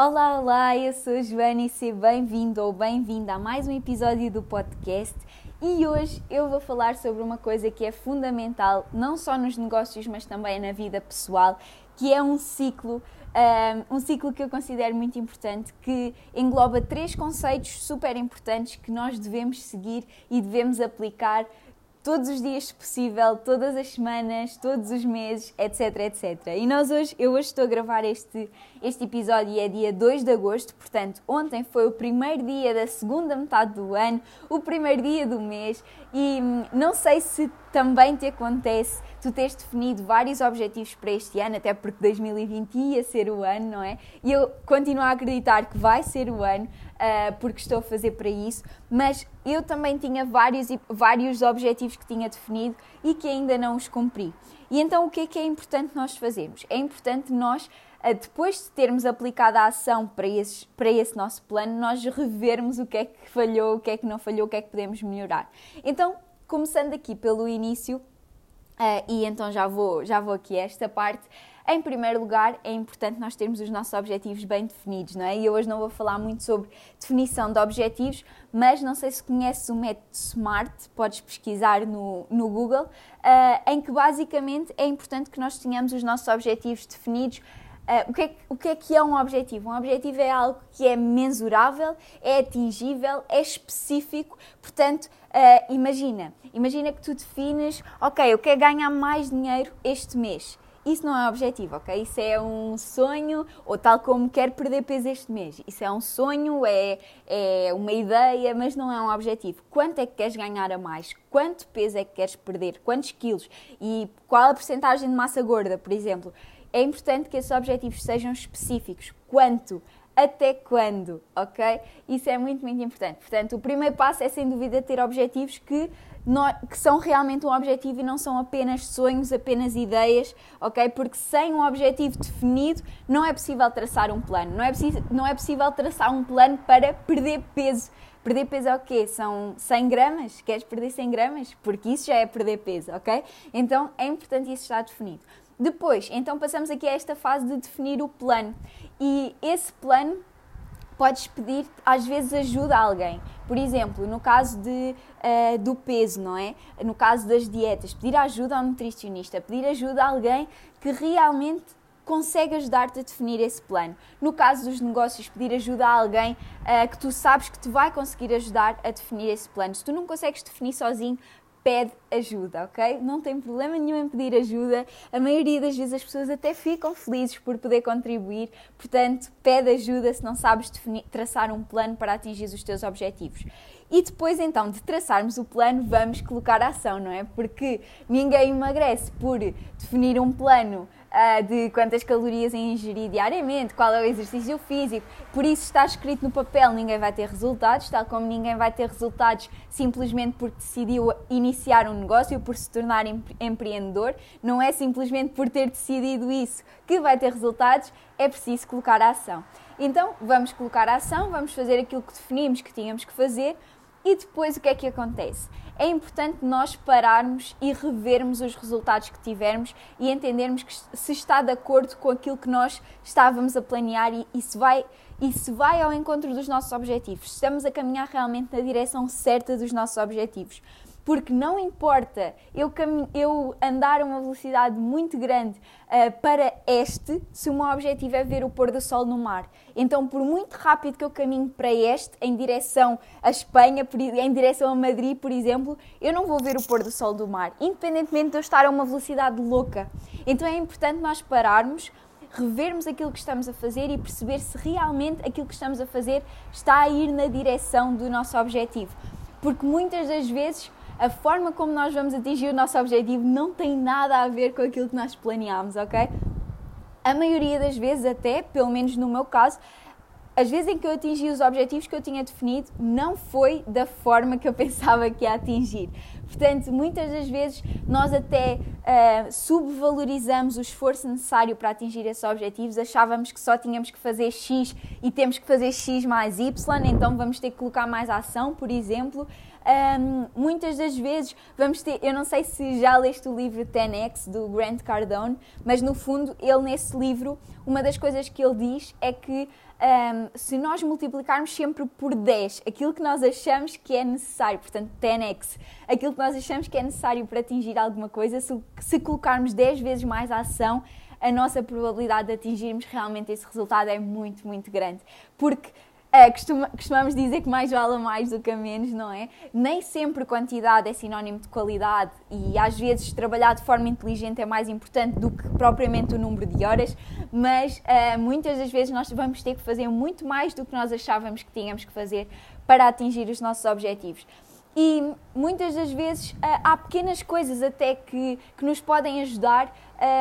Olá, olá, eu sou a Joana e seja bem-vindo ou bem-vinda a mais um episódio do podcast. E hoje eu vou falar sobre uma coisa que é fundamental, não só nos negócios, mas também na vida pessoal, que é um ciclo, um, um ciclo que eu considero muito importante, que engloba três conceitos super importantes que nós devemos seguir e devemos aplicar todos os dias possível, todas as semanas, todos os meses, etc, etc. E nós hoje, eu hoje estou a gravar este, este episódio e é dia 2 de agosto, portanto, ontem foi o primeiro dia da segunda metade do ano, o primeiro dia do mês e hum, não sei se também te acontece tu tens definido vários objetivos para este ano, até porque 2020 ia ser o ano, não é? E eu continuo a acreditar que vai ser o ano, uh, porque estou a fazer para isso, mas eu também tinha vários, vários objetivos que tinha definido e que ainda não os cumpri. E então o que é que é importante nós fazermos? É importante nós ah, depois de termos aplicado a ação para, esses, para esse nosso plano, nós revermos o que é que falhou, o que é que não falhou, o que é que podemos melhorar. Então, começando aqui pelo início, Uh, e então já vou, já vou aqui a esta parte. Em primeiro lugar, é importante nós termos os nossos objetivos bem definidos, não é? E eu hoje não vou falar muito sobre definição de objetivos, mas não sei se conheces o método SMART, podes pesquisar no, no Google, uh, em que basicamente é importante que nós tenhamos os nossos objetivos definidos Uh, o, que é, o, que é, que é um objetivo? Um objetivo é algo que é mensurável, é atingível, é específico. Portanto, uh, imagina, imagina que tu defines, ok, eu quero ganhar mais dinheiro este mês. Isso não é objetivo, ok? Isso é um sonho, ou tal como quero perder peso este mês. Isso é um sonho, é, é uma ideia, mas não é um objetivo. Quanto é que queres ganhar a mais? Quanto peso é que queres perder? Quantos quilos? E qual a porcentagem de massa gorda, por exemplo? É importante que esses objetivos sejam específicos. Quanto? Até quando? Ok? Isso é muito, muito importante. Portanto, o primeiro passo é sem dúvida ter objetivos que, que são realmente um objetivo e não são apenas sonhos, apenas ideias, ok? Porque sem um objetivo definido não é possível traçar um plano. Não é, não é possível traçar um plano para perder peso. Perder peso é o quê? São 100 gramas? Queres perder 100 gramas? Porque isso já é perder peso, ok? Então é importante isso estar definido. Depois, então passamos aqui a esta fase de definir o plano. E esse plano podes pedir às vezes ajuda a alguém. Por exemplo, no caso de, uh, do peso, não é? No caso das dietas, pedir ajuda ao nutricionista, pedir ajuda a alguém que realmente consegue ajudar-te a definir esse plano. No caso dos negócios, pedir ajuda a alguém uh, que tu sabes que te vai conseguir ajudar a definir esse plano. Se tu não consegues definir sozinho, pede ajuda, ok? Não tem problema nenhum em pedir ajuda. A maioria das vezes as pessoas até ficam felizes por poder contribuir. Portanto, pede ajuda se não sabes definir, traçar um plano para atingir os teus objetivos. E depois então de traçarmos o plano, vamos colocar a ação, não é? Porque ninguém emagrece por definir um plano uh, de quantas calorias ingerir diariamente, qual é o exercício físico. Por isso está escrito no papel, ninguém vai ter resultados, tal como ninguém vai ter resultados simplesmente porque decidiu iniciar um negócio por se tornar empreendedor. Não é simplesmente por ter decidido isso que vai ter resultados, é preciso colocar a ação. Então, vamos colocar a ação, vamos fazer aquilo que definimos que tínhamos que fazer e depois o que é que acontece? é importante nós pararmos e revermos os resultados que tivermos e entendermos que se está de acordo com aquilo que nós estávamos a planear e, e se vai e se vai ao encontro dos nossos objetivos. Estamos a caminhar realmente na direção certa dos nossos objetivos porque não importa eu, eu andar a uma velocidade muito grande uh, para este, se o meu objetivo é ver o pôr do sol no mar. Então, por muito rápido que eu caminho para este, em direção à Espanha, em direção a Madrid, por exemplo, eu não vou ver o pôr do sol do mar, independentemente de eu estar a uma velocidade louca. Então, é importante nós pararmos, revermos aquilo que estamos a fazer e perceber se realmente aquilo que estamos a fazer está a ir na direção do nosso objetivo. Porque muitas das vezes a forma como nós vamos atingir o nosso objetivo não tem nada a ver com aquilo que nós planeámos, ok? A maioria das vezes, até, pelo menos no meu caso, as vezes em que eu atingi os objetivos que eu tinha definido, não foi da forma que eu pensava que ia atingir. Portanto, muitas das vezes nós até uh, subvalorizamos o esforço necessário para atingir esses objetivos, achávamos que só tínhamos que fazer X e temos que fazer X mais Y, então vamos ter que colocar mais ação, por exemplo, Um, muitas das vezes vamos ter, eu não sei se já leste o livro 10X do Grant Cardone, mas no fundo ele nesse livro, uma das coisas que ele diz é que um, se nós multiplicarmos sempre por 10 aquilo que nós achamos que é necessário, portanto 10x, aquilo que nós achamos que é necessário para atingir alguma coisa, se, se colocarmos 10 vezes mais a ação, a nossa probabilidade de atingirmos realmente esse resultado é muito, muito grande. Porque é, costuma, costumamos dizer que mais vale a mais do que a menos, não é? Nem sempre quantidade é sinónimo de qualidade e às vezes trabalhar de forma inteligente é mais importante do que propriamente o número de horas, mas uh, muitas das vezes nós vamos ter que fazer muito mais do que nós achávamos que tínhamos que fazer para atingir os nossos objetivos. E muitas das vezes uh, há pequenas coisas até que, que nos podem ajudar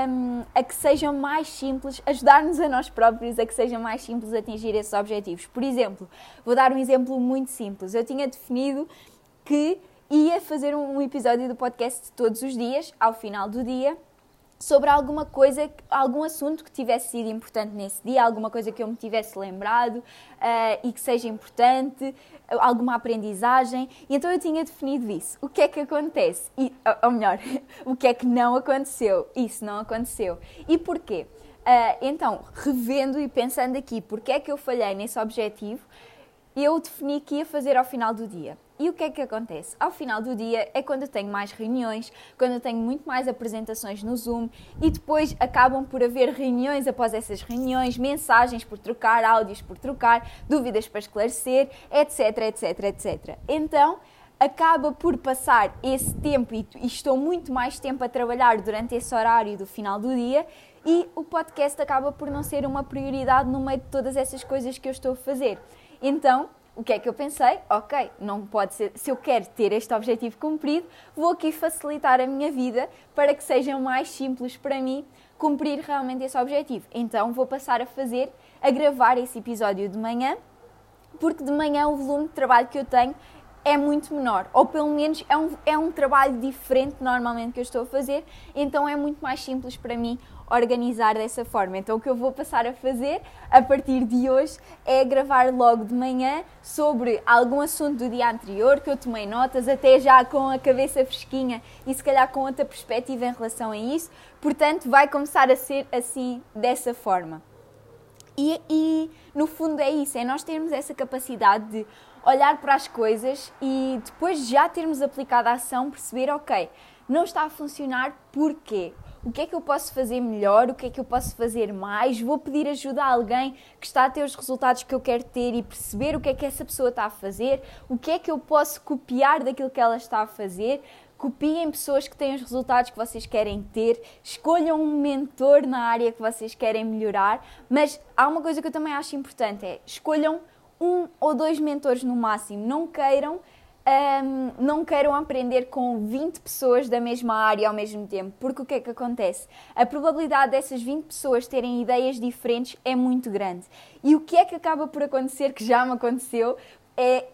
um, a que sejam mais simples, ajudar-nos a nós próprios a que seja mais simples atingir esses objetivos. Por exemplo, vou dar um exemplo muito simples. Eu tinha definido que ia fazer um episódio do podcast todos os dias, ao final do dia, sobre alguma coisa, algum assunto que tivesse sido importante nesse dia, alguma coisa que eu me tivesse lembrado uh, e que seja importante, alguma aprendizagem. E então eu tinha definido isso. O que é que acontece? E, ou melhor, o que é que não aconteceu? Isso não aconteceu. E porquê? Uh, então, revendo e pensando aqui, porque é que eu falhei nesse objetivo, eu defini que ia fazer ao final do dia. E o que é que acontece? Ao final do dia é quando eu tenho mais reuniões, quando eu tenho muito mais apresentações no Zoom e depois acabam por haver reuniões após essas reuniões, mensagens por trocar, áudios por trocar, dúvidas para esclarecer, etc, etc, etc. Então, acaba por passar esse tempo e, estou muito mais tempo a trabalhar durante esse horário do final do dia e o podcast acaba por não ser uma prioridade no meio de todas essas coisas que eu estou a fazer. Então, o que é que eu pensei? Ok, não pode ser. Se eu quero ter este objetivo cumprido, vou aqui facilitar a minha vida para que seja mais simples para mim cumprir realmente esse objetivo. Então vou passar a fazer, a gravar esse episódio de manhã, porque de manhã o volume de trabalho que eu tenho é muito menor, ou pelo menos é um, é um trabalho diferente normalmente que eu estou a fazer, então é muito mais simples para mim organizar dessa forma. Então, o que eu vou passar a fazer a partir de hoje é gravar logo de manhã sobre algum assunto do dia anterior que eu tomei notas, até já com a cabeça fresquinha e se calhar com outra perspectiva em relação a isso. Portanto, vai começar a ser assim, dessa forma. E, e no fundo é isso, é nós termos essa capacidade de olhar para as coisas e depois de já termos aplicado a ação, perceber, ok, não está a funcionar, porquê? o que é que eu posso fazer melhor, o que é que eu posso fazer mais, vou pedir ajuda a alguém que está a ter os resultados que eu quero ter e perceber o que é que essa pessoa está a fazer, o que é que eu posso copiar daquilo que ela está a fazer. Copiem pessoas que têm os resultados que vocês querem ter, escolham um mentor na área que vocês querem melhorar, mas há uma coisa que eu também acho importante, é escolham um ou dois mentores no máximo, não queiram um, não queiram aprender com 20 pessoas da mesma área ao mesmo tempo, porque o que é que acontece? A probabilidade dessas 20 pessoas terem ideias diferentes é muito grande. E o que é que acaba por acontecer, que já me aconteceu,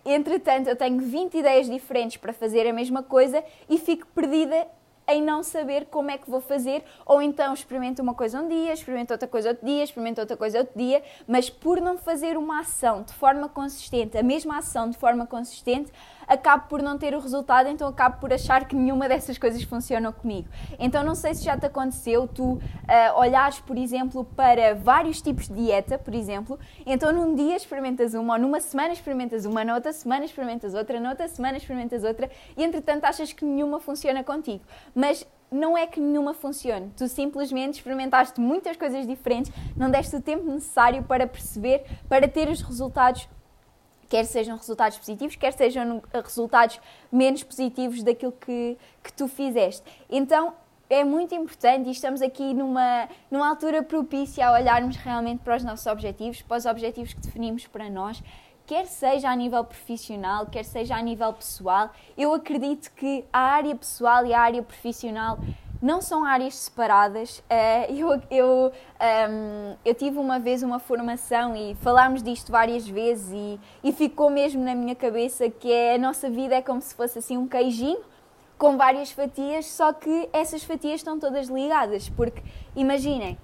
entretanto, eu tenho 20 ideias diferentes para fazer a mesma coisa e fico perdida em não saber como é que vou fazer, ou então experimento uma coisa um dia, experimento outra coisa outro dia, experimento outra coisa outro dia, mas por não fazer uma ação de forma consistente, a mesma ação de forma consistente, acabo por não ter o resultado, então acabo por achar que nenhuma dessas coisas funciona comigo. Então não sei se já te aconteceu tu uh, olhares, por exemplo, para vários tipos de dieta, por exemplo, então num dia experimentas uma, ou numa semana experimentas uma, na outra semana experimentas outra, na outra semana experimentas outra, e entretanto achas que nenhuma funciona contigo mas não é que nenhuma funcione. Tu simplesmente experimentaste muitas coisas diferentes, não deste o tempo necessário para perceber, para ter os resultados, quer sejam resultados positivos, quer sejam resultados menos positivos daquilo que, que tu fizeste. Então é muito importante e estamos aqui numa, numa altura propícia a olharmos realmente para os nossos objetivos, para os objetivos que definimos para nós quer seja a nível profissional, quer seja a nível pessoal, eu acredito que a área pessoal e a área profissional não são áreas separadas. Eh, eu, eu, ehm, eu tive uma vez uma formação e falámos disto várias vezes e, e ficou mesmo na minha cabeça que é, a nossa vida é como se fosse assim um queijinho com várias fatias, só que essas fatias estão todas ligadas, porque imaginem,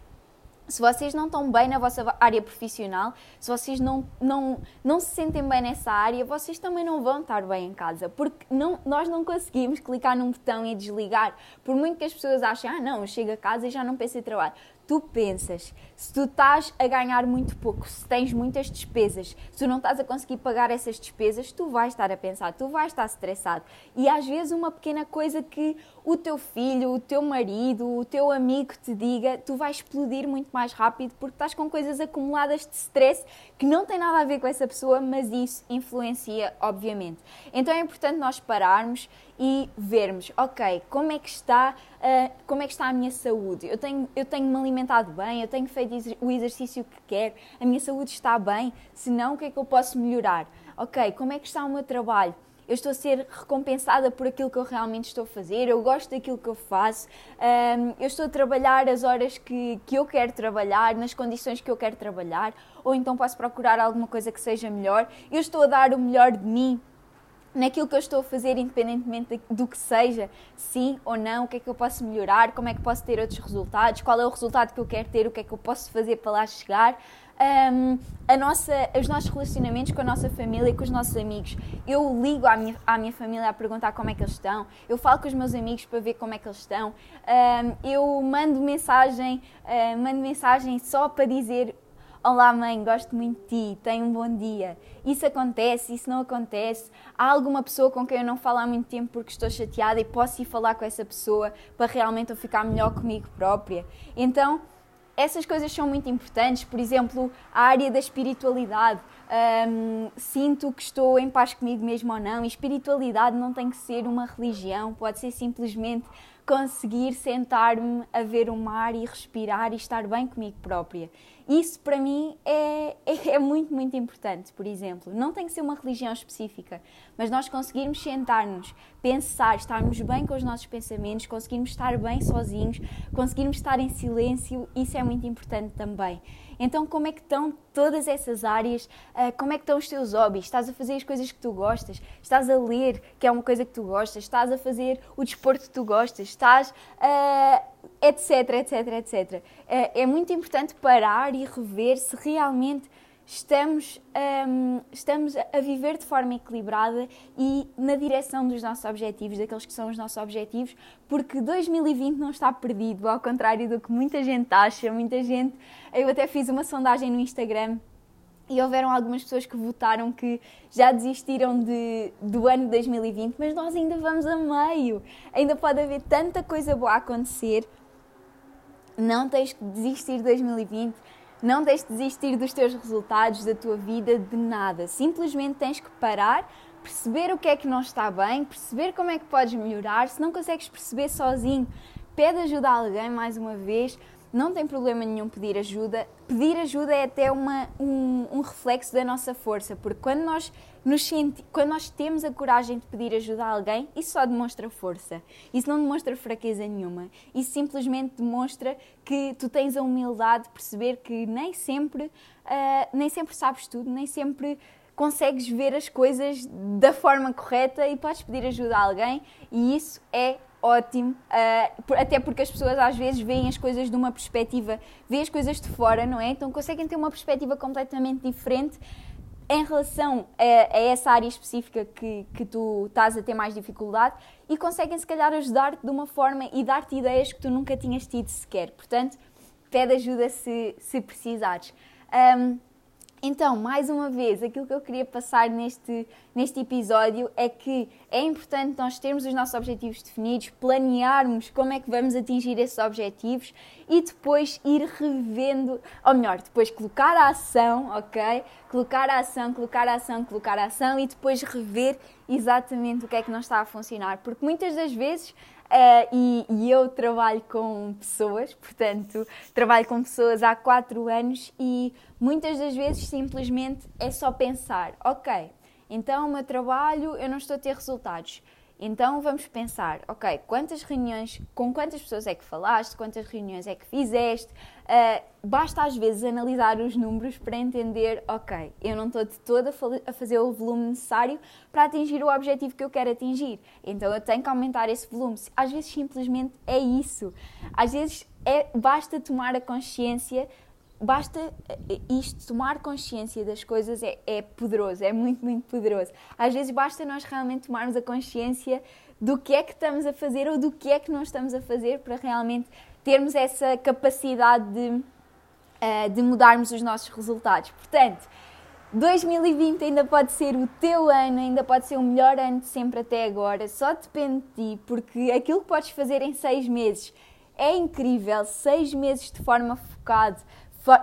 se vocês não estão bem na vossa área profissional, se vocês não, não, não se sentem bem nessa área, vocês também não vão estar bem em casa. Porque não, nós não conseguimos clicar num botão e desligar. Por muito que as pessoas achem, ah, não, chego a casa e já não penso em trabalho tu pensas, se tu estás a ganhar muito pouco, se tens muitas despesas, se tu não estás a conseguir pagar essas despesas, tu vais estar a pensar, tu vais estar estressado. E às vezes uma pequena coisa que o teu filho, o teu marido, o teu amigo te diga, tu vais explodir muito mais rápido porque estás com coisas acumuladas de stress que não tem nada a ver com essa pessoa, mas isso influencia, obviamente. Então é importante nós pararmos e vermos, ok, como é que está, uh, como é que está a minha saúde? Eu tenho, eu tenho me alimentado bem, eu tenho feito o exercício que quero, a minha saúde está bem, se não, o que é que eu posso melhorar? Ok, como é que está o meu trabalho? eu estou a ser recompensada por aquilo que eu realmente estou a fazer, eu gosto daquilo que eu faço, um, eu estou a trabalhar as horas que, que eu quero trabalhar, nas condições que eu quero trabalhar, ou então posso procurar alguma coisa que seja melhor, eu estou a dar o melhor de mim naquilo que eu estou a fazer, independentemente do que seja, sim ou não, o que é que eu posso melhorar, como é que posso ter outros resultados, qual é o resultado que eu quero ter, o que é que eu posso fazer para lá chegar. Um, a nossa, os nossos relacionamentos com a nossa família e com os nossos amigos. Eu ligo à minha, à minha família a perguntar como é que eles estão, eu falo com os meus amigos para ver como é que eles estão, um, eu mando mensagem, uh, mando mensagem só para dizer Olá, mãe, gosto muito de ti, tenha um bom dia. Isso acontece, isso não acontece. Há alguma pessoa com quem eu não falo há muito tempo porque estou chateada e posso ir falar com essa pessoa para realmente eu ficar melhor comigo própria. Então, essas coisas são muito importantes. Por exemplo, a área da espiritualidade. Um, sinto que estou em paz comigo mesmo ou não. E espiritualidade não tem que ser uma religião, pode ser simplesmente conseguir sentar-me a ver o mar e respirar e estar bem comigo própria. Isso para mim é, é, é, muito, muito importante, por exemplo. Não tem que ser uma religião específica, mas nós conseguirmos sentar-nos, pensar, estarmos bem com os nossos pensamentos, conseguirmos estar bem sozinhos, conseguirmos estar em silêncio, isso é muito importante também. Então, como é que estão todas essas áreas? Uh, como é que estão os teus hobbies? Estás a fazer as coisas que tu gostas? Estás a ler, que é uma coisa que tu gostas? Estás a fazer o desporto que tu gostas? Estás uh, etc, etc, etc. É muito importante parar e rever se realmente estamos, um, estamos a viver de forma equilibrada e na direção dos nossos objetivos, daqueles que são os nossos objetivos, porque 2020 não está perdido, ao contrário do que muita gente acha. Muita gente. Eu até fiz uma sondagem no Instagram e houveram algumas pessoas que votaram que já desistiram de, do ano 2020, mas nós ainda vamos a meio. Ainda pode haver tanta coisa boa a acontecer não tens que desistir de 2020, não tens de desistir dos teus resultados, da tua vida, de nada. Simplesmente tens que parar, perceber o que é que não está bem, perceber como é que podes melhorar. Se não consegues perceber sozinho, pede ajuda a alguém mais uma vez não tem problema nenhum pedir ajuda. Pedir ajuda é até uma, um, um reflexo da nossa força, porque quando nós, nos senti quando nós temos a coragem de pedir ajuda a alguém, isso só demonstra força. Isso não demonstra fraqueza nenhuma. Isso simplesmente demonstra que tu tens a humildade de perceber que nem sempre, uh, nem sempre sabes tudo, nem sempre consegues ver as coisas da forma correta e podes pedir ajuda a alguém, e isso é ótimo, uh, até porque as pessoas às vezes veem as coisas de uma perspectiva, veem as coisas de fora, não é? Então conseguem ter uma perspectiva completamente diferente em relação a, a essa área específica que, que tu estás a ter mais dificuldade e conseguem se calhar ajudar-te de uma forma e dar-te ideias que tu nunca tinhas tido sequer. Portanto, pede ajuda se, se precisares. Um, então, mais uma vez, aquilo que eu queria passar neste, neste episódio é que é importante nós termos os nossos objetivos definidos, planearmos como é que vamos atingir esses objetivos e depois ir revendo, ou melhor, depois colocar a ação, ok? Colocar a ação, colocar a ação, colocar a ação e depois rever exatamente o que é que não está a funcionar. Porque muitas das vezes Uh, e, e, eu trabalho com pessoas, portanto, trabalho com pessoas há quatro anos e muitas das vezes simplesmente é só pensar: ok, então o meu trabalho eu não estou a ter resultados. Então vamos pensar, ok, quantas reuniões, com quantas pessoas é que falaste, quantas reuniões é que fizeste. Uh, basta às vezes analisar os números para entender, ok, eu não estou de todo a, fazer o volume necessário para atingir o objetivo que eu quero atingir. Então eu tenho que aumentar esse volume. Às vezes simplesmente é isso. Às vezes é, basta tomar a consciência basta eh, isto, tomar consciência das coisas é, é, poderoso, é muito, muito poderoso. Às vezes basta nós realmente tomarmos a consciência do que é que estamos a fazer ou do que é que não estamos a fazer para realmente termos essa capacidade de, uh, de mudarmos os nossos resultados. Portanto, 2020 ainda pode ser o teu ano, ainda pode ser o melhor ano de sempre até agora, só depende de ti, porque aquilo que podes fazer em seis meses é incrível, seis meses de forma focada,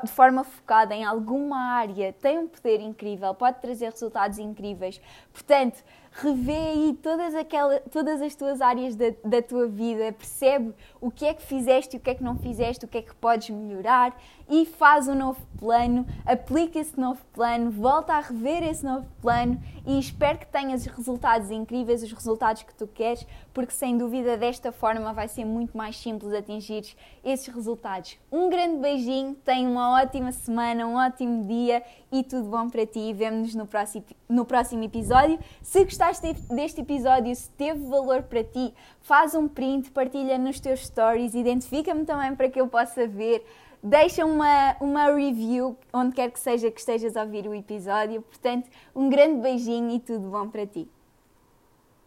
de forma focada em alguma área tem um poder incrível, pode trazer resultados incríveis. Portanto, revê aí todas, aquela, todas as tuas áreas da, da tua vida, percebe o que é que fizeste e o que é que não fizeste, o que é que podes melhorar e faz um novo plano, aplica esse novo plano, volta a rever esse novo plano e espero que tenhas os resultados incríveis, os resultados que tu queres, porque sem dúvida desta forma vai ser muito mais simples atingir esses resultados. Um grande beijinho, tenha uma ótima semana, um ótimo dia e tudo bom para ti. Vemo-nos no próximo, no próximo episódio. Se gostaste deste episódio, se teve valor para ti, faz um print, partilha nos teus stories, identifica-me também para que eu possa ver. Deixa uma, uma review onde quer que seja que estejas a ouvir o episódio. Portanto, um grande beijinho e tudo bom para ti.